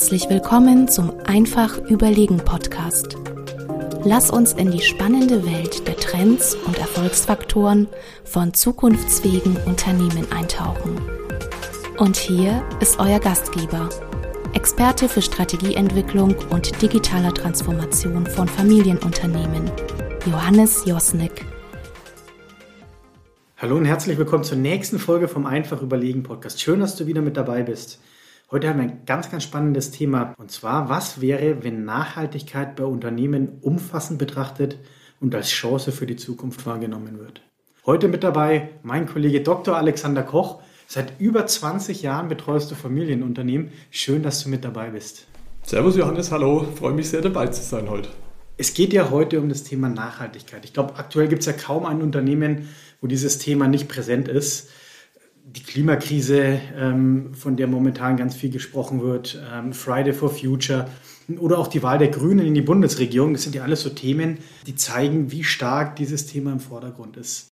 Herzlich willkommen zum Einfach Überlegen Podcast. Lass uns in die spannende Welt der Trends und Erfolgsfaktoren von zukunftsfähigen Unternehmen eintauchen. Und hier ist euer Gastgeber, Experte für Strategieentwicklung und digitaler Transformation von Familienunternehmen, Johannes Josnick. Hallo und herzlich willkommen zur nächsten Folge vom Einfach Überlegen Podcast. Schön, dass du wieder mit dabei bist. Heute haben wir ein ganz, ganz spannendes Thema. Und zwar, was wäre, wenn Nachhaltigkeit bei Unternehmen umfassend betrachtet und als Chance für die Zukunft wahrgenommen wird? Heute mit dabei mein Kollege Dr. Alexander Koch. Seit über 20 Jahren betreust du Familienunternehmen. Schön, dass du mit dabei bist. Servus Johannes, hallo. Freue mich sehr dabei zu sein heute. Es geht ja heute um das Thema Nachhaltigkeit. Ich glaube, aktuell gibt es ja kaum ein Unternehmen, wo dieses Thema nicht präsent ist. Die Klimakrise, ähm, von der momentan ganz viel gesprochen wird, ähm, Friday for Future oder auch die Wahl der Grünen in die Bundesregierung, das sind ja alles so Themen, die zeigen, wie stark dieses Thema im Vordergrund ist.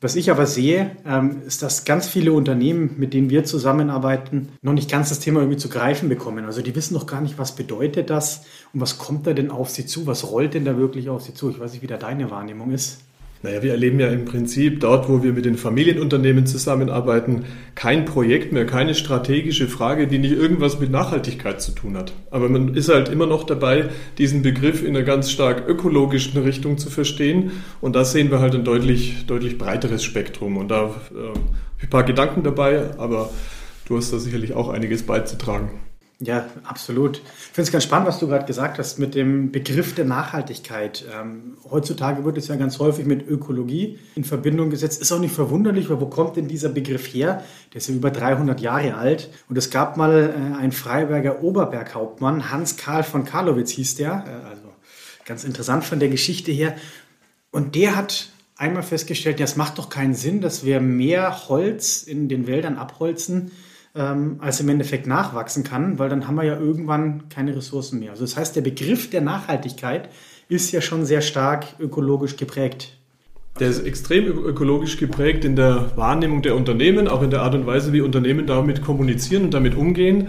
Was ich aber sehe, ähm, ist, dass ganz viele Unternehmen, mit denen wir zusammenarbeiten, noch nicht ganz das Thema irgendwie zu greifen bekommen. Also die wissen noch gar nicht, was bedeutet das und was kommt da denn auf sie zu, was rollt denn da wirklich auf sie zu. Ich weiß nicht, wie da deine Wahrnehmung ist. Naja, wir erleben ja im Prinzip dort, wo wir mit den Familienunternehmen zusammenarbeiten, kein Projekt mehr, keine strategische Frage, die nicht irgendwas mit Nachhaltigkeit zu tun hat. Aber man ist halt immer noch dabei, diesen Begriff in einer ganz stark ökologischen Richtung zu verstehen. Und da sehen wir halt ein deutlich, deutlich breiteres Spektrum. Und da äh, ein paar Gedanken dabei, aber du hast da sicherlich auch einiges beizutragen. Ja, absolut. Ich finde es ganz spannend, was du gerade gesagt hast mit dem Begriff der Nachhaltigkeit. Ähm, heutzutage wird es ja ganz häufig mit Ökologie in Verbindung gesetzt. Ist auch nicht verwunderlich, weil wo kommt denn dieser Begriff her? Der ist ja über 300 Jahre alt. Und es gab mal äh, einen Freiberger Oberberghauptmann, Hans Karl von Karlowitz hieß der. Äh, also ganz interessant von der Geschichte her. Und der hat einmal festgestellt, ja, es macht doch keinen Sinn, dass wir mehr Holz in den Wäldern abholzen, ähm, als im Endeffekt nachwachsen kann, weil dann haben wir ja irgendwann keine Ressourcen mehr. Also das heißt, der Begriff der Nachhaltigkeit ist ja schon sehr stark ökologisch geprägt. Der ist extrem ökologisch geprägt in der Wahrnehmung der Unternehmen, auch in der Art und Weise, wie Unternehmen damit kommunizieren und damit umgehen.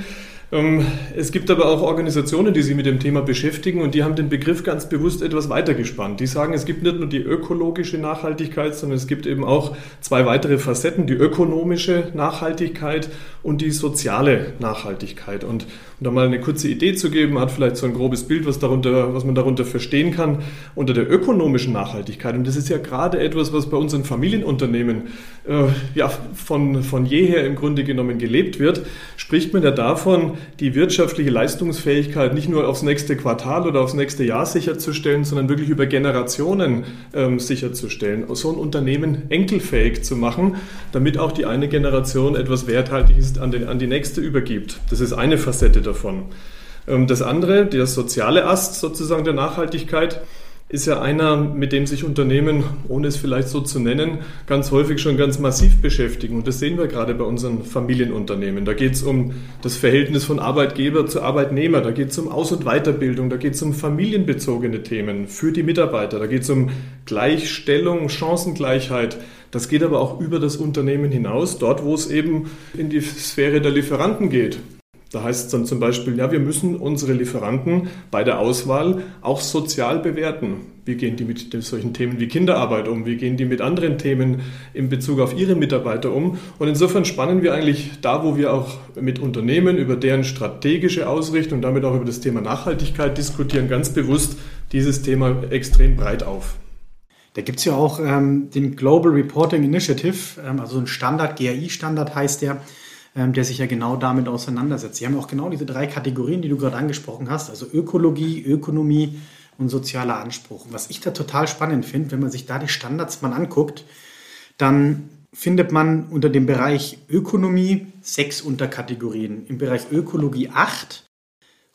Ähm, es gibt aber auch Organisationen, die sich mit dem Thema beschäftigen und die haben den Begriff ganz bewusst etwas weitergespannt. Die sagen, es gibt nicht nur die ökologische Nachhaltigkeit, sondern es gibt eben auch zwei weitere Facetten, die ökonomische Nachhaltigkeit und die soziale Nachhaltigkeit. Und mal eine kurze Idee zu geben, hat vielleicht so ein grobes Bild, was, darunter, was man darunter verstehen kann, unter der ökonomischen Nachhaltigkeit. Und das ist ja gerade etwas, was bei unseren Familienunternehmen äh, ja, von, von jeher im Grunde genommen gelebt wird, spricht man ja davon, die wirtschaftliche Leistungsfähigkeit nicht nur aufs nächste Quartal oder aufs nächste Jahr sicherzustellen, sondern wirklich über Generationen ähm, sicherzustellen. So ein Unternehmen enkelfähig zu machen, damit auch die eine Generation etwas Werthaltiges an, den, an die nächste übergibt. Das ist eine Facette davon. Ähm, das andere, der soziale Ast sozusagen der Nachhaltigkeit, ist ja einer, mit dem sich Unternehmen, ohne es vielleicht so zu nennen, ganz häufig schon ganz massiv beschäftigen. Und das sehen wir gerade bei unseren Familienunternehmen. Da geht es um das Verhältnis von Arbeitgeber zu Arbeitnehmer, da geht es um Aus- und Weiterbildung, da geht es um familienbezogene Themen für die Mitarbeiter, da geht es um Gleichstellung, Chancengleichheit. Das geht aber auch über das Unternehmen hinaus, dort wo es eben in die Sphäre der Lieferanten geht. Da heißt es dann zum Beispiel, ja, wir müssen unsere Lieferanten bei der Auswahl auch sozial bewerten. Wie gehen die mit solchen Themen wie Kinderarbeit um? Wie gehen die mit anderen Themen in Bezug auf ihre Mitarbeiter um? Und insofern spannen wir eigentlich da, wo wir auch mit Unternehmen über deren strategische Ausrichtung, damit auch über das Thema Nachhaltigkeit diskutieren, ganz bewusst dieses Thema extrem breit auf. Da gibt es ja auch ähm, den Global Reporting Initiative, ähm, also ein Standard, GAI-Standard heißt der ähm, der sich ja genau damit auseinandersetzt. Sie haben auch genau diese drei Kategorien, die du gerade angesprochen hast, also Ökologie, Ökonomie und sozialer Anspruch. was ich da total spannend finde, wenn man sich da die Standards mal anguckt, dann findet man unter dem Bereich Ökonomie sechs Unterkategorien, im Bereich Ökologie acht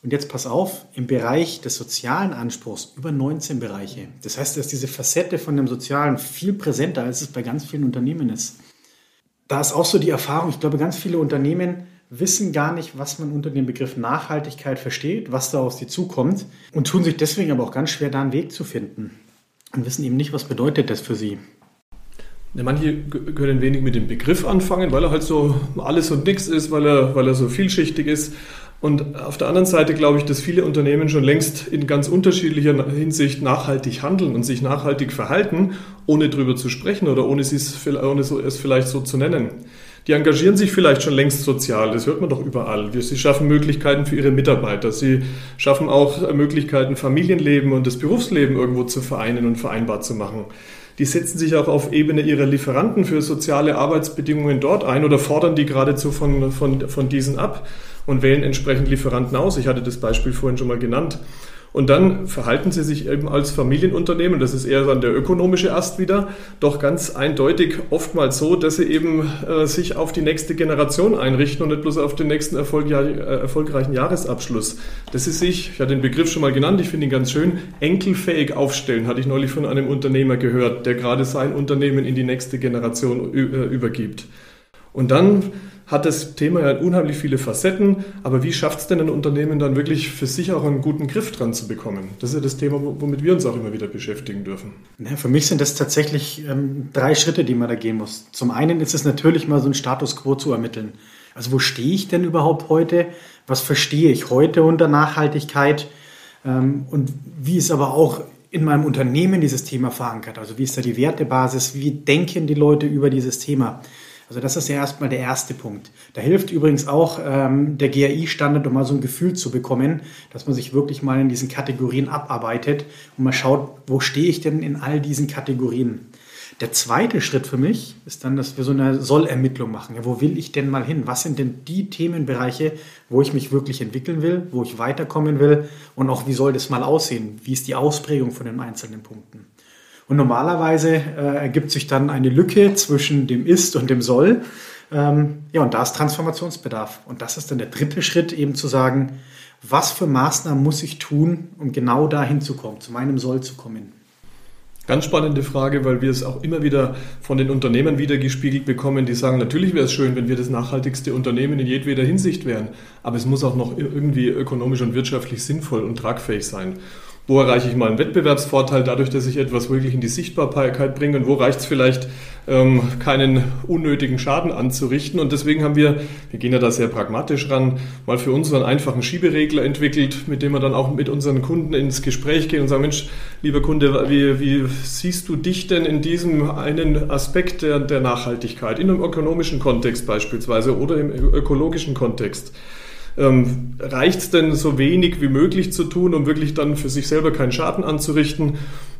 und jetzt pass auf, im Bereich des sozialen Anspruchs über 19 Bereiche. Das heißt, dass diese Facette von dem Sozialen viel präsenter, als es bei ganz vielen Unternehmen ist da ist auch so die Erfahrung, ich glaube, ganz viele Unternehmen wissen gar nicht, was man unter dem Begriff Nachhaltigkeit versteht, was da auf sie zukommt und tun sich deswegen aber auch ganz schwer, da einen Weg zu finden und wissen eben nicht, was bedeutet das für sie. Ja, manche können wenig mit dem Begriff anfangen, weil er halt so alles und nichts ist, weil er, weil er so vielschichtig ist. Und auf der anderen Seite glaube ich, dass viele Unternehmen schon längst in ganz unterschiedlicher Hinsicht nachhaltig handeln und sich nachhaltig verhalten, ohne drüber zu sprechen oder ohne, es, vielleicht so zu nennen. Die engagieren sich vielleicht schon längst sozial, das hört man doch überall. Sie schaffen Möglichkeiten für ihre Mitarbeiter, sie schaffen auch Möglichkeiten, Familienleben und das Berufsleben irgendwo zu vereinen und vereinbar zu machen. Die setzen sich auch auf Ebene ihrer Lieferanten für soziale Arbeitsbedingungen dort ein oder fordern die geradezu von, von, von diesen ab und wählen entsprechend Lieferanten aus. Ich hatte das Beispiel vorhin schon mal genannt. Und dann verhalten sie sich eben als Familienunternehmen, das ist eher dann der ökonomische Ast wieder, doch ganz eindeutig oftmals so, dass sie eben äh, sich auf die nächste Generation einrichten und nicht bloß auf den nächsten Erfolg, äh, erfolgreichen Jahresabschluss. Dass sie sich, ich hatte den Begriff schon mal genannt, ich finde ihn ganz schön, enkelfähig aufstellen, hatte ich neulich von einem Unternehmer gehört, der gerade sein Unternehmen in die nächste Generation äh, übergibt. Und dann hat das Thema ja unheimlich viele Facetten, aber wie schafft es denn ein Unternehmen dann wirklich für sich auch einen guten Griff dran zu bekommen? Das ist ja das Thema, womit wir uns auch immer wieder beschäftigen dürfen. Ja, für mich sind das tatsächlich ähm, drei Schritte, die man da gehen muss. Zum einen ist es natürlich mal so ein Status quo zu ermitteln. Also wo stehe ich denn überhaupt heute? Was verstehe ich heute unter Nachhaltigkeit? Ähm, und wie ist aber auch in meinem Unternehmen dieses Thema verankert? Also wie ist da die Wertebasis? Wie denken die Leute über dieses Thema? Also das ist ja erstmal der erste Punkt. Da hilft übrigens auch ähm, der GAI-Standard, um mal so ein Gefühl zu bekommen, dass man sich wirklich mal in diesen Kategorien abarbeitet und mal schaut, wo stehe ich denn in all diesen Kategorien. Der zweite Schritt für mich ist dann, dass wir so eine Sollermittlung machen. Ja, wo will ich denn mal hin? Was sind denn die Themenbereiche, wo ich mich wirklich entwickeln will, wo ich weiterkommen will und auch wie soll das mal aussehen? Wie ist die Ausprägung von den einzelnen Punkten? Und normalerweise äh, ergibt sich dann eine Lücke zwischen dem Ist und dem Soll. Ähm, ja, und da ist Transformationsbedarf. Und das ist dann der dritte Schritt, eben zu sagen, was für Maßnahmen muss ich tun, um genau dahin zu kommen, zu meinem Soll zu kommen. Ganz spannende Frage, weil wir es auch immer wieder von den Unternehmen wiedergespiegelt bekommen, die sagen, natürlich wäre es schön, wenn wir das nachhaltigste Unternehmen in jedweder Hinsicht wären, aber es muss auch noch irgendwie ökonomisch und wirtschaftlich sinnvoll und tragfähig sein. Wo erreiche ich mal einen Wettbewerbsvorteil dadurch, dass ich etwas wirklich in die Sichtbarkeit bringe und wo reicht es vielleicht, ähm, keinen unnötigen Schaden anzurichten. Und deswegen haben wir, wir gehen ja da sehr pragmatisch ran, mal für uns einen einfachen Schieberegler entwickelt, mit dem wir dann auch mit unseren Kunden ins Gespräch gehen und sagen, Mensch, lieber Kunde, wie, wie siehst du dich denn in diesem einen Aspekt der, der Nachhaltigkeit, in einem ökonomischen Kontext beispielsweise oder im ökologischen Kontext? Ähm, Reicht es denn so wenig wie möglich zu tun, um wirklich dann für sich selber keinen Schaden anzurichten?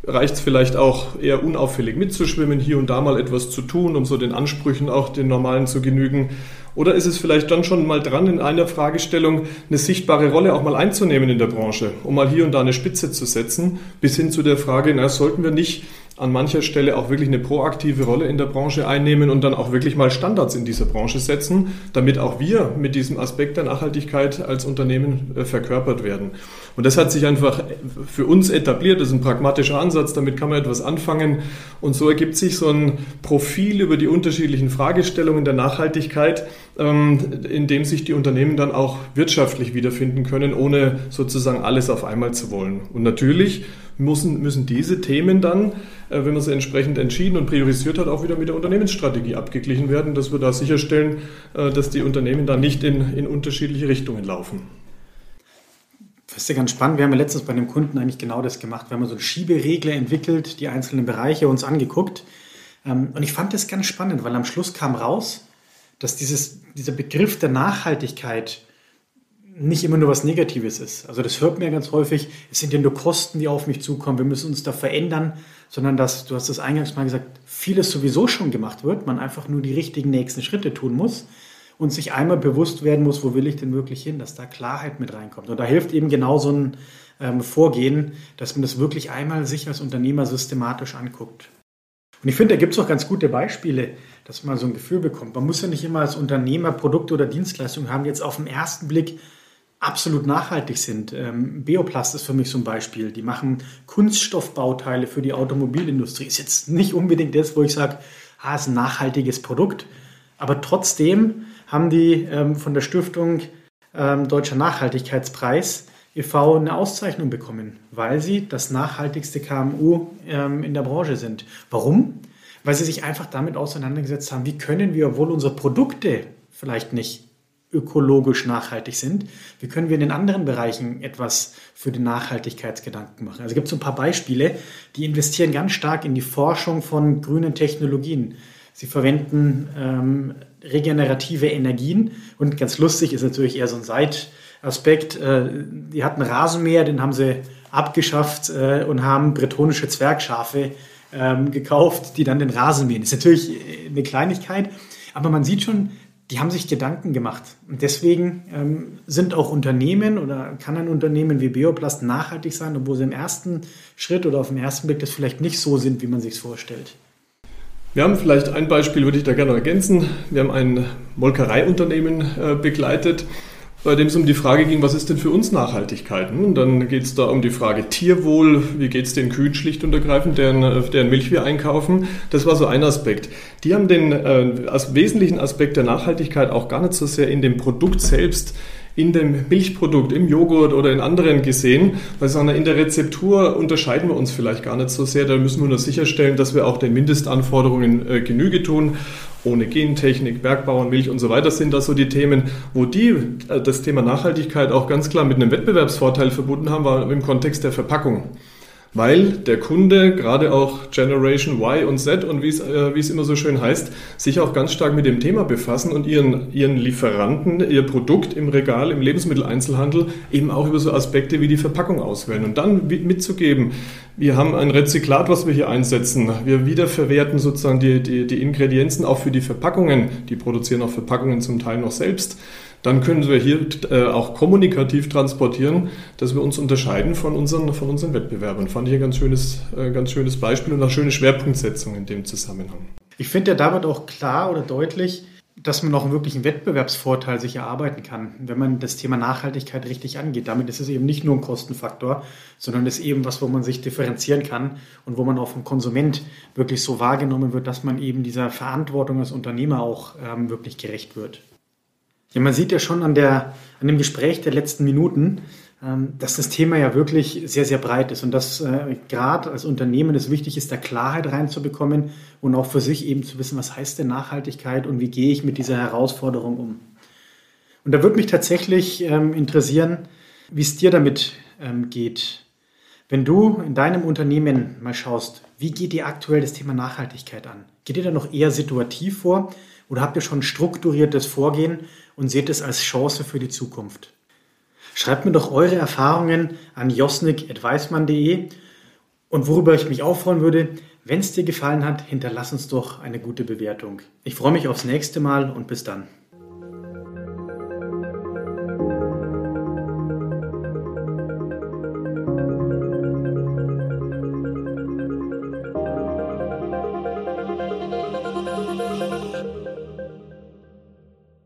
Reicht es vielleicht auch eher unauffällig mitzuschwimmen, hier und da mal etwas zu tun, um so den Ansprüchen auch den normalen zu genügen? Oder ist es vielleicht dann schon mal dran, in einer Fragestellung eine sichtbare Rolle auch mal einzunehmen in der Branche, um mal hier und da eine Spitze zu setzen, bis hin zu der Frage, na, sollten wir nicht an mancher Stelle auch wirklich eine proaktive Rolle in der Branche einnehmen und dann auch wirklich mal Standards in dieser Branche setzen, damit auch wir mit diesem Aspekt der Nachhaltigkeit als Unternehmen äh, verkörpert werden. Und das hat sich einfach für uns etabliert, das ist ein pragmatischer Ansatz, damit kann man etwas anfangen. Und so ergibt sich so ein Profil über die unterschiedlichen Fragestellungen der Nachhaltigkeit, in dem sich die Unternehmen dann auch wirtschaftlich wiederfinden können, ohne sozusagen alles auf einmal zu wollen. Und natürlich müssen, müssen diese Themen dann, äh, wenn man sie entsprechend entschieden und priorisiert hat, auch wieder mit der Unternehmensstrategie abgeglichen werden, dass wir da sicherstellen, äh, dass die Unternehmen dann nicht in, in unterschiedliche Richtungen laufen. Das ist ja ganz spannend. Wir haben ja letztens bei einem Kunden eigentlich genau das gemacht. Wir haben so einen Schieberegler entwickelt, die einzelnen Bereiche uns angeguckt. Ähm, und ich fand das ganz spannend, weil am Schluss kam raus, dass dieses, dieser Begriff der Nachhaltigkeit nicht immer nur was Negatives ist. Also das hört man ja ganz häufig, es sind ja nur Kosten, die auf mich zukommen, wir müssen uns da verändern, sondern dass, du hast das eingangs mal gesagt, vieles sowieso schon gemacht wird, man einfach nur die richtigen nächsten Schritte tun muss und sich einmal bewusst werden muss, wo will ich denn wirklich hin, dass da Klarheit mit reinkommt. Und da hilft eben genau so ein ähm, Vorgehen, dass man das wirklich einmal sich als Unternehmer systematisch anguckt. Und ich finde, da gibt es auch ganz gute Beispiele, dass man so ein Gefühl bekommt. Man muss ja nicht immer als Unternehmer Produkte oder Dienstleistungen haben, die jetzt auf den ersten Blick absolut nachhaltig sind. Ähm, Beoplast ist für mich so ein Beispiel. Die machen Kunststoffbauteile für die Automobilindustrie. Ist jetzt nicht unbedingt das, wo ich sage, ah, ist ein nachhaltiges Produkt. Aber trotzdem haben die ähm, von der Stiftung ähm, Deutscher Nachhaltigkeitspreis e.V. eine Auszeichnung bekommen, weil sie das nachhaltigste KMU ähm, in der Branche sind. Warum? Weil sie sich einfach damit auseinandergesetzt haben, wie können wir, obwohl unsere Produkte vielleicht nicht ökologisch nachhaltig sind, wie können wir in den anderen Bereichen etwas für den Nachhaltigkeitsgedanken machen. Also gibt es so ein paar Beispiele, die investieren ganz stark in die Forschung von grünen Technologien. Sie verwenden ähm, regenerative Energien und ganz lustig ist natürlich eher so ein Seitaspekt. Äh, die hatten Rasenmäher, den haben sie abgeschafft äh, und haben bretonische Zwergschafe ähm, gekauft, die dann den Rasen mähen. Das ist natürlich äh, eine Kleinigkeit, aber man sieht schon, die haben sich Gedanken gemacht. Und deswegen ähm, sind auch Unternehmen oder kann ein Unternehmen wie Beoplast nachhaltig sein, obwohl sie im ersten Schritt oder auf den ersten Blick das vielleicht nicht so sind, wie man sich vorstellt. Wir haben vielleicht ein Beispiel, würde ich da gerne ergänzen. Wir haben ein Molkereiunternehmen begleitet bei dem es um die Frage ging, was ist denn für uns Nachhaltigkeit? Und dann geht es da um die Frage Tierwohl, wie geht es den Kühen schlicht und ergreifend, deren, äh, deren Milch wir einkaufen. Das war so ein Aspekt. Die haben den äh, als wesentlichen Aspekt der Nachhaltigkeit auch gar nicht so sehr in dem Produkt selbst in dem Milchprodukt, im Joghurt oder in anderen gesehen, weil sondern in der Rezeptur unterscheiden wir uns vielleicht gar nicht so sehr. Da müssen wir nur sicherstellen, dass wir auch den Mindestanforderungen äh, Genüge tun. Ohne Gentechnik, Bergbauern, Milch und so weiter sind das so die Themen, wo die äh, das Thema Nachhaltigkeit auch ganz klar mit einem Wettbewerbsvorteil verbunden haben, war im Kontext der Verpackung weil der Kunde, gerade auch Generation Y und Z und wie es, äh, es immer so schön heißt, sich auch ganz stark mit dem Thema befassen und ihren, ihren Lieferanten, ihr Produkt im Regal, im Lebensmitteleinzelhandel eben auch über so Aspekte wie die Verpackung auswählen und dann mitzugeben, wir haben ein Rezyklat, was wir hier einsetzen. Wir wiederverwerten sozusagen die, die, die Ingredienzen auch für die Verpackungen. Die produzieren auch Verpackungen zum Teil noch selbst dann können wir hier äh, auch kommunikativ transportieren, dass wir uns unterscheiden von unseren, von unseren Wettbewerbern. Fand ich ein ganz schönes, äh, ganz schönes Beispiel und eine schöne Schwerpunktsetzung in dem Zusammenhang. Ich finde, da wird auch klar oder deutlich, dass man auch einen Wettbewerbsvorteil sich erarbeiten kann, wenn man das Thema Nachhaltigkeit richtig angeht. Damit ist es eben nicht nur ein Kostenfaktor, sondern ist eben was, wo man sich differenzieren kann und wo man auch vom Konsument wirklich so wahrgenommen wird, dass man eben dieser Verantwortung als Unternehmer auch ähm, wirklich gerecht wird. Ja, man sieht ja schon an, der, an dem Gespräch der letzten Minuten, ähm, dass das Thema ja wirklich sehr, sehr breit ist und dass äh, gerade als Unternehmen es wichtig ist, da Klarheit reinzubekommen und auch für sich eben zu wissen, was heißt denn Nachhaltigkeit und wie gehe ich mit dieser Herausforderung um. Und da würde mich tatsächlich ähm, interessieren, wie es dir damit ähm, geht. Wenn du in deinem Unternehmen mal schaust, wie geht dir aktuell das Thema Nachhaltigkeit an? Geht ihr da noch eher situativ vor oder habt ihr schon strukturiertes Vorgehen und seht es als Chance für die Zukunft? Schreibt mir doch eure Erfahrungen an josnik.weismann.de und worüber ich mich auch freuen würde, wenn es dir gefallen hat, hinterlass uns doch eine gute Bewertung. Ich freue mich aufs nächste Mal und bis dann.